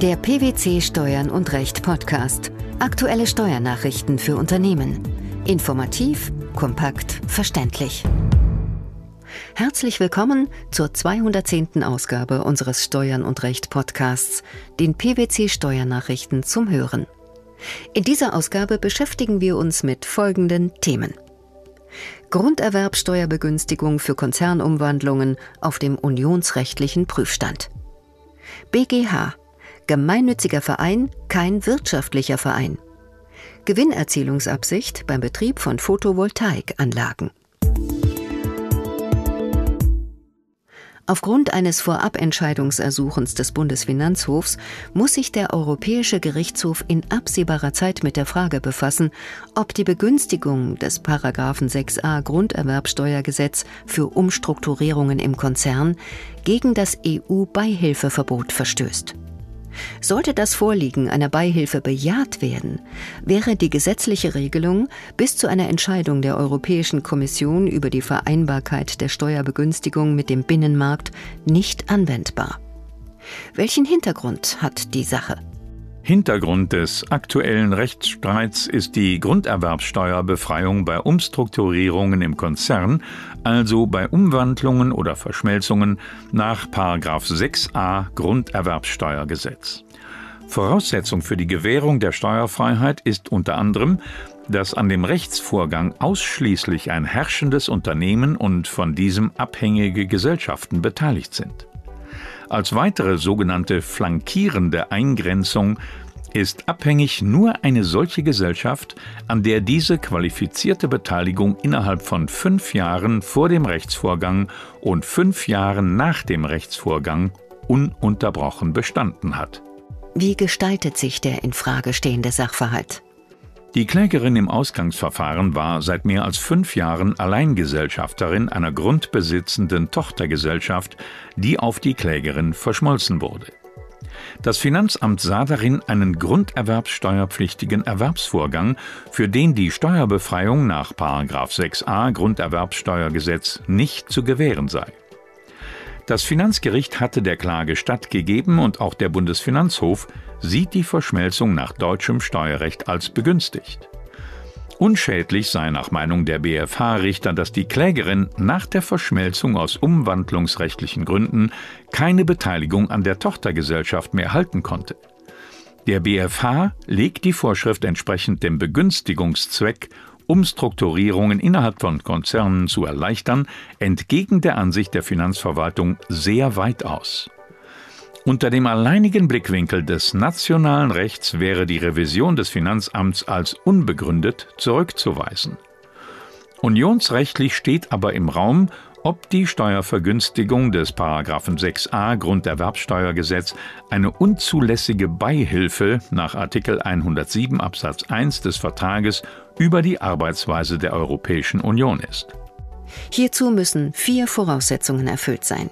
Der PwC Steuern und Recht Podcast. Aktuelle Steuernachrichten für Unternehmen. Informativ, kompakt, verständlich. Herzlich willkommen zur 210. Ausgabe unseres Steuern und Recht Podcasts, den PwC Steuernachrichten zum Hören. In dieser Ausgabe beschäftigen wir uns mit folgenden Themen. Grunderwerbsteuerbegünstigung für Konzernumwandlungen auf dem unionsrechtlichen Prüfstand. BGH Gemeinnütziger Verein, kein wirtschaftlicher Verein. Gewinnerzielungsabsicht beim Betrieb von Photovoltaikanlagen. Aufgrund eines Vorabentscheidungsersuchens des Bundesfinanzhofs muss sich der Europäische Gerichtshof in absehbarer Zeit mit der Frage befassen, ob die Begünstigung des Paragraphen 6a Grunderwerbsteuergesetz für Umstrukturierungen im Konzern gegen das EU-Beihilfeverbot verstößt. Sollte das Vorliegen einer Beihilfe bejaht werden, wäre die gesetzliche Regelung bis zu einer Entscheidung der Europäischen Kommission über die Vereinbarkeit der Steuerbegünstigung mit dem Binnenmarkt nicht anwendbar. Welchen Hintergrund hat die Sache? Hintergrund des aktuellen Rechtsstreits ist die Grunderwerbsteuerbefreiung bei Umstrukturierungen im Konzern, also bei Umwandlungen oder Verschmelzungen nach 6a Grunderwerbsteuergesetz. Voraussetzung für die Gewährung der Steuerfreiheit ist unter anderem, dass an dem Rechtsvorgang ausschließlich ein herrschendes Unternehmen und von diesem abhängige Gesellschaften beteiligt sind. Als weitere sogenannte flankierende Eingrenzung ist abhängig nur eine solche Gesellschaft, an der diese qualifizierte Beteiligung innerhalb von fünf Jahren vor dem Rechtsvorgang und fünf Jahren nach dem Rechtsvorgang ununterbrochen bestanden hat. Wie gestaltet sich der in Frage stehende Sachverhalt? Die Klägerin im Ausgangsverfahren war seit mehr als fünf Jahren Alleingesellschafterin einer grundbesitzenden Tochtergesellschaft, die auf die Klägerin verschmolzen wurde. Das Finanzamt sah darin einen grunderwerbssteuerpflichtigen Erwerbsvorgang, für den die Steuerbefreiung nach 6a Grunderwerbssteuergesetz nicht zu gewähren sei. Das Finanzgericht hatte der Klage stattgegeben und auch der Bundesfinanzhof sieht die Verschmelzung nach deutschem Steuerrecht als begünstigt. Unschädlich sei nach Meinung der BFH-Richter, dass die Klägerin nach der Verschmelzung aus umwandlungsrechtlichen Gründen keine Beteiligung an der Tochtergesellschaft mehr erhalten konnte. Der BFH legt die Vorschrift entsprechend dem Begünstigungszweck Umstrukturierungen innerhalb von Konzernen zu erleichtern, entgegen der Ansicht der Finanzverwaltung sehr weit aus. Unter dem alleinigen Blickwinkel des nationalen Rechts wäre die Revision des Finanzamts als unbegründet zurückzuweisen. Unionsrechtlich steht aber im Raum, ob die Steuervergünstigung des 6a Grunderwerbsteuergesetz eine unzulässige Beihilfe nach Artikel 107 Absatz 1 des Vertrages über die Arbeitsweise der Europäischen Union ist. Hierzu müssen vier Voraussetzungen erfüllt sein.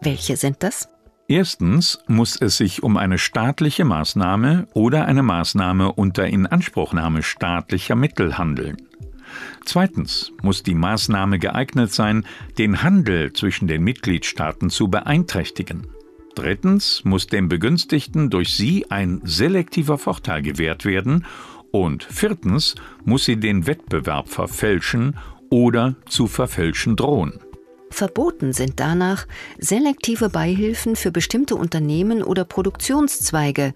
Welche sind das? Erstens muss es sich um eine staatliche Maßnahme oder eine Maßnahme unter Inanspruchnahme staatlicher Mittel handeln. Zweitens muss die Maßnahme geeignet sein, den Handel zwischen den Mitgliedstaaten zu beeinträchtigen. Drittens muss dem Begünstigten durch sie ein selektiver Vorteil gewährt werden und viertens muss sie den Wettbewerb verfälschen oder zu verfälschen drohen. Verboten sind danach selektive Beihilfen für bestimmte Unternehmen oder Produktionszweige.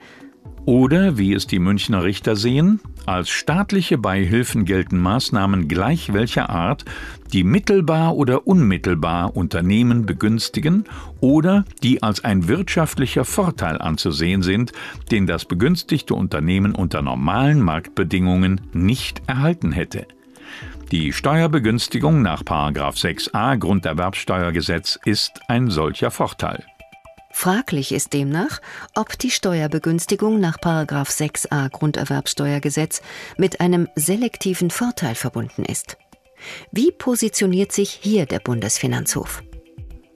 Oder, wie es die Münchner Richter sehen, als staatliche Beihilfen gelten Maßnahmen gleich welcher Art, die mittelbar oder unmittelbar Unternehmen begünstigen oder die als ein wirtschaftlicher Vorteil anzusehen sind, den das begünstigte Unternehmen unter normalen Marktbedingungen nicht erhalten hätte. Die Steuerbegünstigung nach 6a Grunderwerbsteuergesetz ist ein solcher Vorteil. Fraglich ist demnach, ob die Steuerbegünstigung nach 6a Grunderwerbsteuergesetz mit einem selektiven Vorteil verbunden ist. Wie positioniert sich hier der Bundesfinanzhof?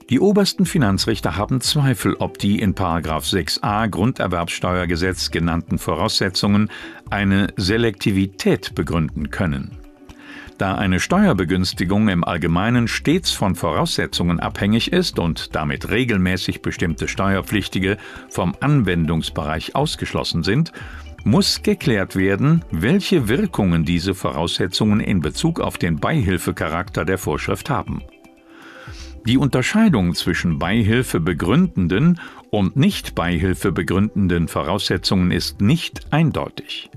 Die obersten Finanzrichter haben Zweifel, ob die in 6a Grunderwerbsteuergesetz genannten Voraussetzungen eine Selektivität begründen können. Da eine Steuerbegünstigung im Allgemeinen stets von Voraussetzungen abhängig ist und damit regelmäßig bestimmte Steuerpflichtige vom Anwendungsbereich ausgeschlossen sind, muss geklärt werden, welche Wirkungen diese Voraussetzungen in Bezug auf den Beihilfecharakter der Vorschrift haben. Die Unterscheidung zwischen Beihilfe begründenden und nicht Beihilfe begründenden Voraussetzungen ist nicht eindeutig.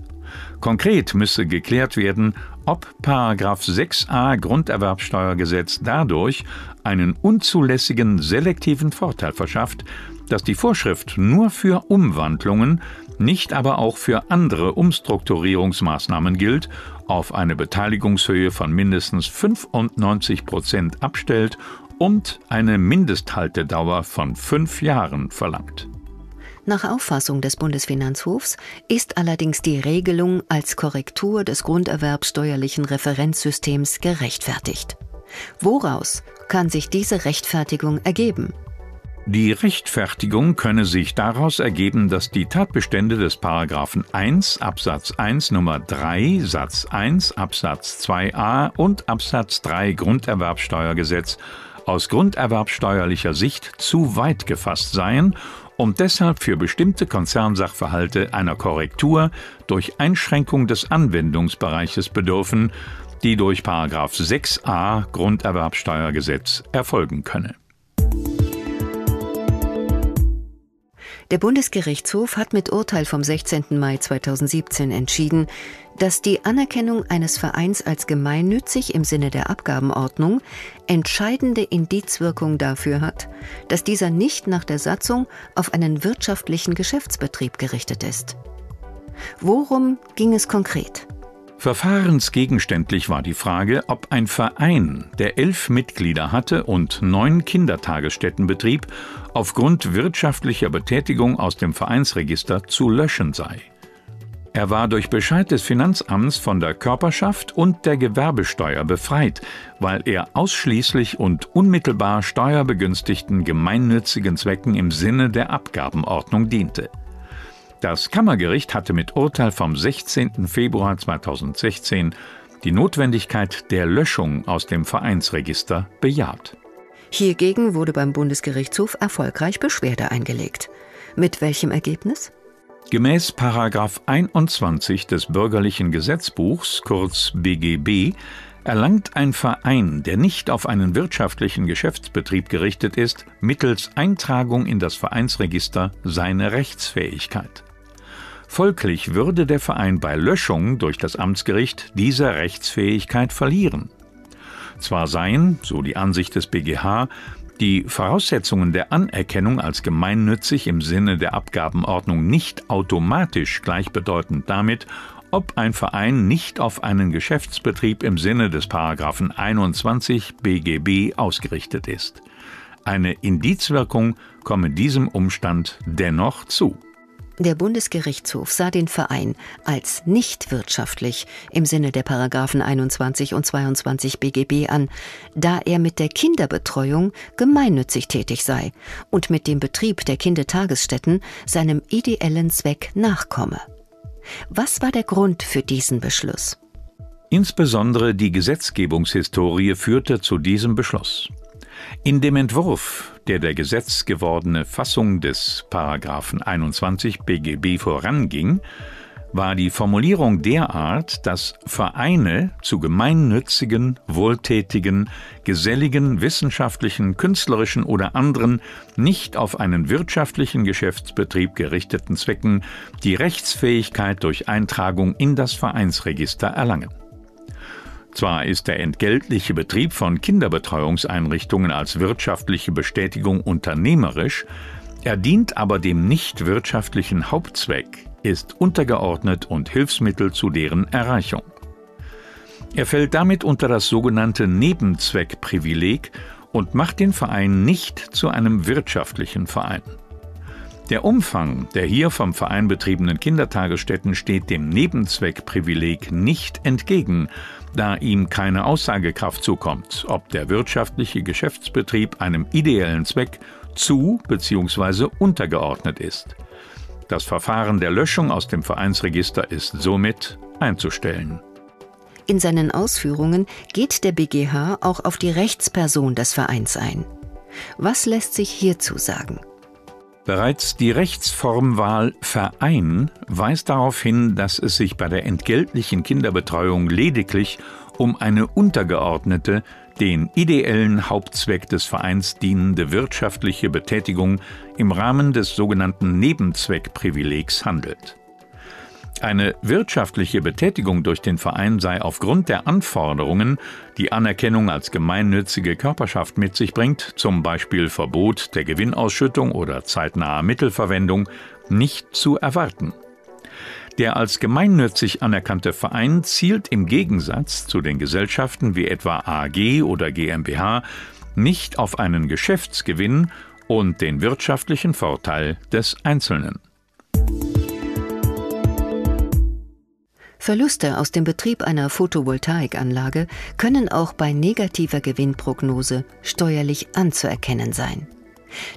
Konkret müsse geklärt werden, ob 6a Grunderwerbsteuergesetz dadurch einen unzulässigen selektiven Vorteil verschafft, dass die Vorschrift nur für Umwandlungen, nicht aber auch für andere Umstrukturierungsmaßnahmen gilt, auf eine Beteiligungshöhe von mindestens 95 Prozent abstellt und eine Mindesthaltedauer von fünf Jahren verlangt. Nach Auffassung des Bundesfinanzhofs ist allerdings die Regelung als Korrektur des grunderwerbsteuerlichen Referenzsystems gerechtfertigt. Woraus kann sich diese Rechtfertigung ergeben? Die Rechtfertigung könne sich daraus ergeben, dass die Tatbestände des Paragraphen 1 Absatz 1 Nummer 3 Satz 1 Absatz 2a und Absatz 3 Grunderwerbsteuergesetz aus grunderwerbsteuerlicher Sicht zu weit gefasst seien und deshalb für bestimmte Konzernsachverhalte einer Korrektur durch Einschränkung des Anwendungsbereiches bedürfen, die durch 6a Grunderwerbsteuergesetz erfolgen könne. Der Bundesgerichtshof hat mit Urteil vom 16. Mai 2017 entschieden, dass die Anerkennung eines Vereins als gemeinnützig im Sinne der Abgabenordnung entscheidende Indizwirkung dafür hat, dass dieser nicht nach der Satzung auf einen wirtschaftlichen Geschäftsbetrieb gerichtet ist. Worum ging es konkret? Verfahrensgegenständlich war die Frage, ob ein Verein, der elf Mitglieder hatte und neun Kindertagesstätten betrieb, aufgrund wirtschaftlicher Betätigung aus dem Vereinsregister zu löschen sei. Er war durch Bescheid des Finanzamts von der Körperschaft und der Gewerbesteuer befreit, weil er ausschließlich und unmittelbar steuerbegünstigten gemeinnützigen Zwecken im Sinne der Abgabenordnung diente. Das Kammergericht hatte mit Urteil vom 16. Februar 2016 die Notwendigkeit der Löschung aus dem Vereinsregister bejaht. Hiergegen wurde beim Bundesgerichtshof erfolgreich Beschwerde eingelegt. Mit welchem Ergebnis? Gemäß 21 des Bürgerlichen Gesetzbuchs, kurz BGB, erlangt ein Verein, der nicht auf einen wirtschaftlichen Geschäftsbetrieb gerichtet ist, mittels Eintragung in das Vereinsregister seine Rechtsfähigkeit. Folglich würde der Verein bei Löschung durch das Amtsgericht diese Rechtsfähigkeit verlieren. Zwar seien, so die Ansicht des BGH, die Voraussetzungen der Anerkennung als gemeinnützig im Sinne der Abgabenordnung nicht automatisch gleichbedeutend damit, ob ein Verein nicht auf einen Geschäftsbetrieb im Sinne des Paragraphen 21 BGB ausgerichtet ist. Eine Indizwirkung komme diesem Umstand dennoch zu. Der Bundesgerichtshof sah den Verein als nicht wirtschaftlich im Sinne der Paragraphen 21 und 22 BGB an, da er mit der Kinderbetreuung gemeinnützig tätig sei und mit dem Betrieb der Kindertagesstätten seinem ideellen Zweck nachkomme. Was war der Grund für diesen Beschluss? Insbesondere die Gesetzgebungshistorie führte zu diesem Beschluss. In dem Entwurf, der der gesetzgewordene Fassung des Paragraphen 21 BGB voranging, war die Formulierung derart, dass Vereine zu gemeinnützigen, wohltätigen, geselligen, wissenschaftlichen, künstlerischen oder anderen nicht auf einen wirtschaftlichen Geschäftsbetrieb gerichteten Zwecken die Rechtsfähigkeit durch Eintragung in das Vereinsregister erlangen. Zwar ist der entgeltliche Betrieb von Kinderbetreuungseinrichtungen als wirtschaftliche Bestätigung unternehmerisch, er dient aber dem nicht wirtschaftlichen Hauptzweck, ist untergeordnet und Hilfsmittel zu deren Erreichung. Er fällt damit unter das sogenannte Nebenzweckprivileg und macht den Verein nicht zu einem wirtschaftlichen Verein. Der Umfang der hier vom Verein betriebenen Kindertagesstätten steht dem Nebenzweckprivileg nicht entgegen, da ihm keine Aussagekraft zukommt, ob der wirtschaftliche Geschäftsbetrieb einem ideellen Zweck zu bzw. untergeordnet ist. Das Verfahren der Löschung aus dem Vereinsregister ist somit einzustellen. In seinen Ausführungen geht der BGH auch auf die Rechtsperson des Vereins ein. Was lässt sich hierzu sagen? Bereits die Rechtsformwahl Verein weist darauf hin, dass es sich bei der entgeltlichen Kinderbetreuung lediglich um eine untergeordnete, den ideellen Hauptzweck des Vereins dienende wirtschaftliche Betätigung im Rahmen des sogenannten Nebenzweckprivilegs handelt. Eine wirtschaftliche Betätigung durch den Verein sei aufgrund der Anforderungen, die Anerkennung als gemeinnützige Körperschaft mit sich bringt, zum Beispiel Verbot der Gewinnausschüttung oder zeitnaher Mittelverwendung, nicht zu erwarten. Der als gemeinnützig anerkannte Verein zielt im Gegensatz zu den Gesellschaften wie etwa AG oder GmbH nicht auf einen Geschäftsgewinn und den wirtschaftlichen Vorteil des Einzelnen. Verluste aus dem Betrieb einer Photovoltaikanlage können auch bei negativer Gewinnprognose steuerlich anzuerkennen sein.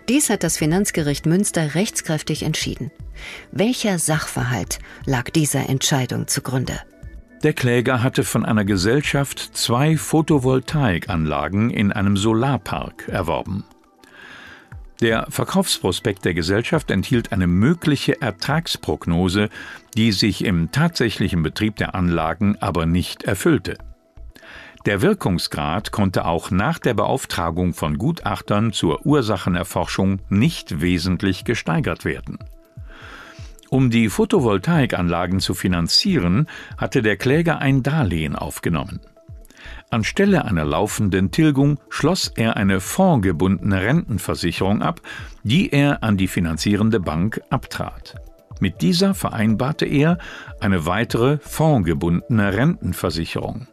Dies hat das Finanzgericht Münster rechtskräftig entschieden. Welcher Sachverhalt lag dieser Entscheidung zugrunde? Der Kläger hatte von einer Gesellschaft zwei Photovoltaikanlagen in einem Solarpark erworben. Der Verkaufsprospekt der Gesellschaft enthielt eine mögliche Ertragsprognose, die sich im tatsächlichen Betrieb der Anlagen aber nicht erfüllte. Der Wirkungsgrad konnte auch nach der Beauftragung von Gutachtern zur Ursachenerforschung nicht wesentlich gesteigert werden. Um die Photovoltaikanlagen zu finanzieren, hatte der Kläger ein Darlehen aufgenommen. Anstelle einer laufenden Tilgung schloss er eine fondgebundene Rentenversicherung ab, die er an die finanzierende Bank abtrat. Mit dieser vereinbarte er eine weitere fondgebundene Rentenversicherung.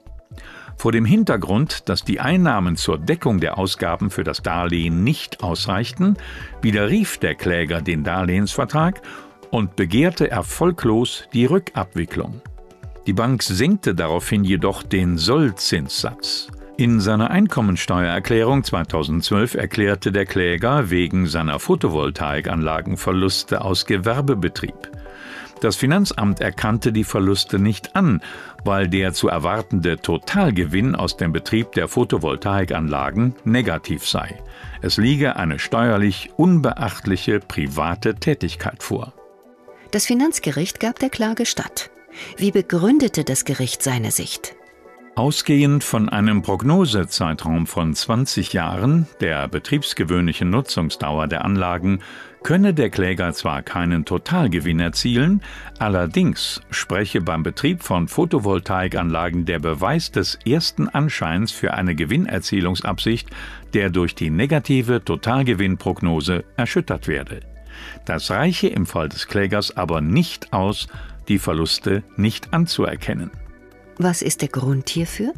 Vor dem Hintergrund, dass die Einnahmen zur Deckung der Ausgaben für das Darlehen nicht ausreichten, widerrief der Kläger den Darlehensvertrag und begehrte erfolglos die Rückabwicklung. Die Bank senkte daraufhin jedoch den Sollzinssatz. In seiner Einkommensteuererklärung 2012 erklärte der Kläger wegen seiner Photovoltaikanlagen Verluste aus Gewerbebetrieb. Das Finanzamt erkannte die Verluste nicht an, weil der zu erwartende Totalgewinn aus dem Betrieb der Photovoltaikanlagen negativ sei. Es liege eine steuerlich unbeachtliche private Tätigkeit vor. Das Finanzgericht gab der Klage statt. Wie begründete das Gericht seine Sicht? Ausgehend von einem Prognosezeitraum von 20 Jahren, der betriebsgewöhnlichen Nutzungsdauer der Anlagen, könne der Kläger zwar keinen Totalgewinn erzielen, allerdings spreche beim Betrieb von Photovoltaikanlagen der Beweis des ersten Anscheins für eine Gewinnerzielungsabsicht, der durch die negative Totalgewinnprognose erschüttert werde. Das reiche im Fall des Klägers aber nicht aus, die Verluste nicht anzuerkennen. Was ist der Grund hierfür?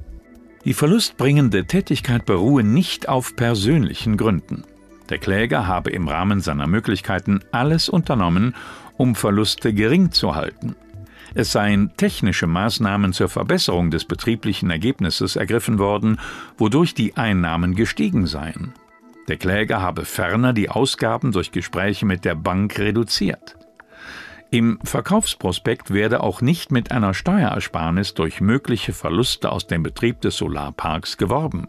Die verlustbringende Tätigkeit beruhe nicht auf persönlichen Gründen. Der Kläger habe im Rahmen seiner Möglichkeiten alles unternommen, um Verluste gering zu halten. Es seien technische Maßnahmen zur Verbesserung des betrieblichen Ergebnisses ergriffen worden, wodurch die Einnahmen gestiegen seien. Der Kläger habe ferner die Ausgaben durch Gespräche mit der Bank reduziert. Im Verkaufsprospekt werde auch nicht mit einer Steuerersparnis durch mögliche Verluste aus dem Betrieb des Solarparks geworben.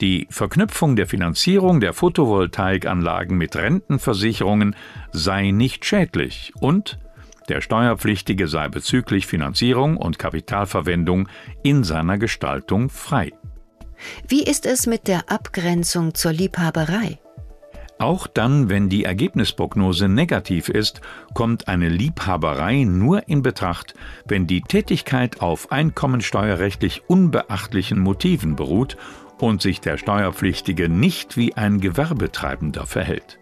Die Verknüpfung der Finanzierung der Photovoltaikanlagen mit Rentenversicherungen sei nicht schädlich und der Steuerpflichtige sei bezüglich Finanzierung und Kapitalverwendung in seiner Gestaltung frei. Wie ist es mit der Abgrenzung zur Liebhaberei? Auch dann, wenn die Ergebnisprognose negativ ist, kommt eine Liebhaberei nur in Betracht, wenn die Tätigkeit auf einkommensteuerrechtlich unbeachtlichen Motiven beruht und sich der Steuerpflichtige nicht wie ein Gewerbetreibender verhält.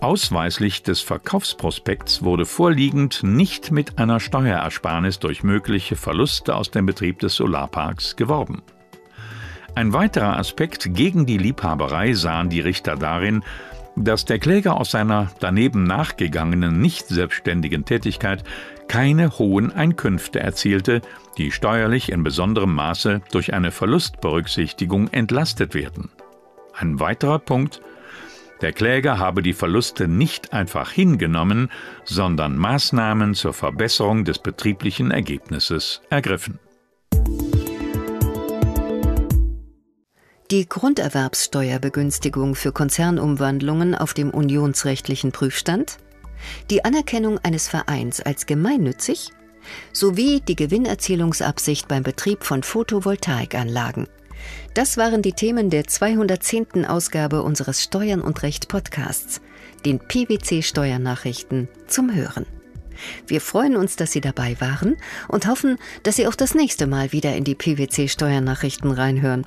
Ausweislich des Verkaufsprospekts wurde vorliegend nicht mit einer Steuerersparnis durch mögliche Verluste aus dem Betrieb des Solarparks geworben. Ein weiterer Aspekt gegen die Liebhaberei sahen die Richter darin, dass der Kläger aus seiner daneben nachgegangenen nicht selbstständigen Tätigkeit keine hohen Einkünfte erzielte, die steuerlich in besonderem Maße durch eine Verlustberücksichtigung entlastet werden. Ein weiterer Punkt der Kläger habe die Verluste nicht einfach hingenommen, sondern Maßnahmen zur Verbesserung des betrieblichen Ergebnisses ergriffen. Die Grunderwerbssteuerbegünstigung für Konzernumwandlungen auf dem unionsrechtlichen Prüfstand, die Anerkennung eines Vereins als gemeinnützig sowie die Gewinnerzielungsabsicht beim Betrieb von Photovoltaikanlagen. Das waren die Themen der 210. Ausgabe unseres Steuern und Recht Podcasts, den PwC Steuernachrichten zum Hören. Wir freuen uns, dass Sie dabei waren und hoffen, dass Sie auch das nächste Mal wieder in die PwC Steuernachrichten reinhören.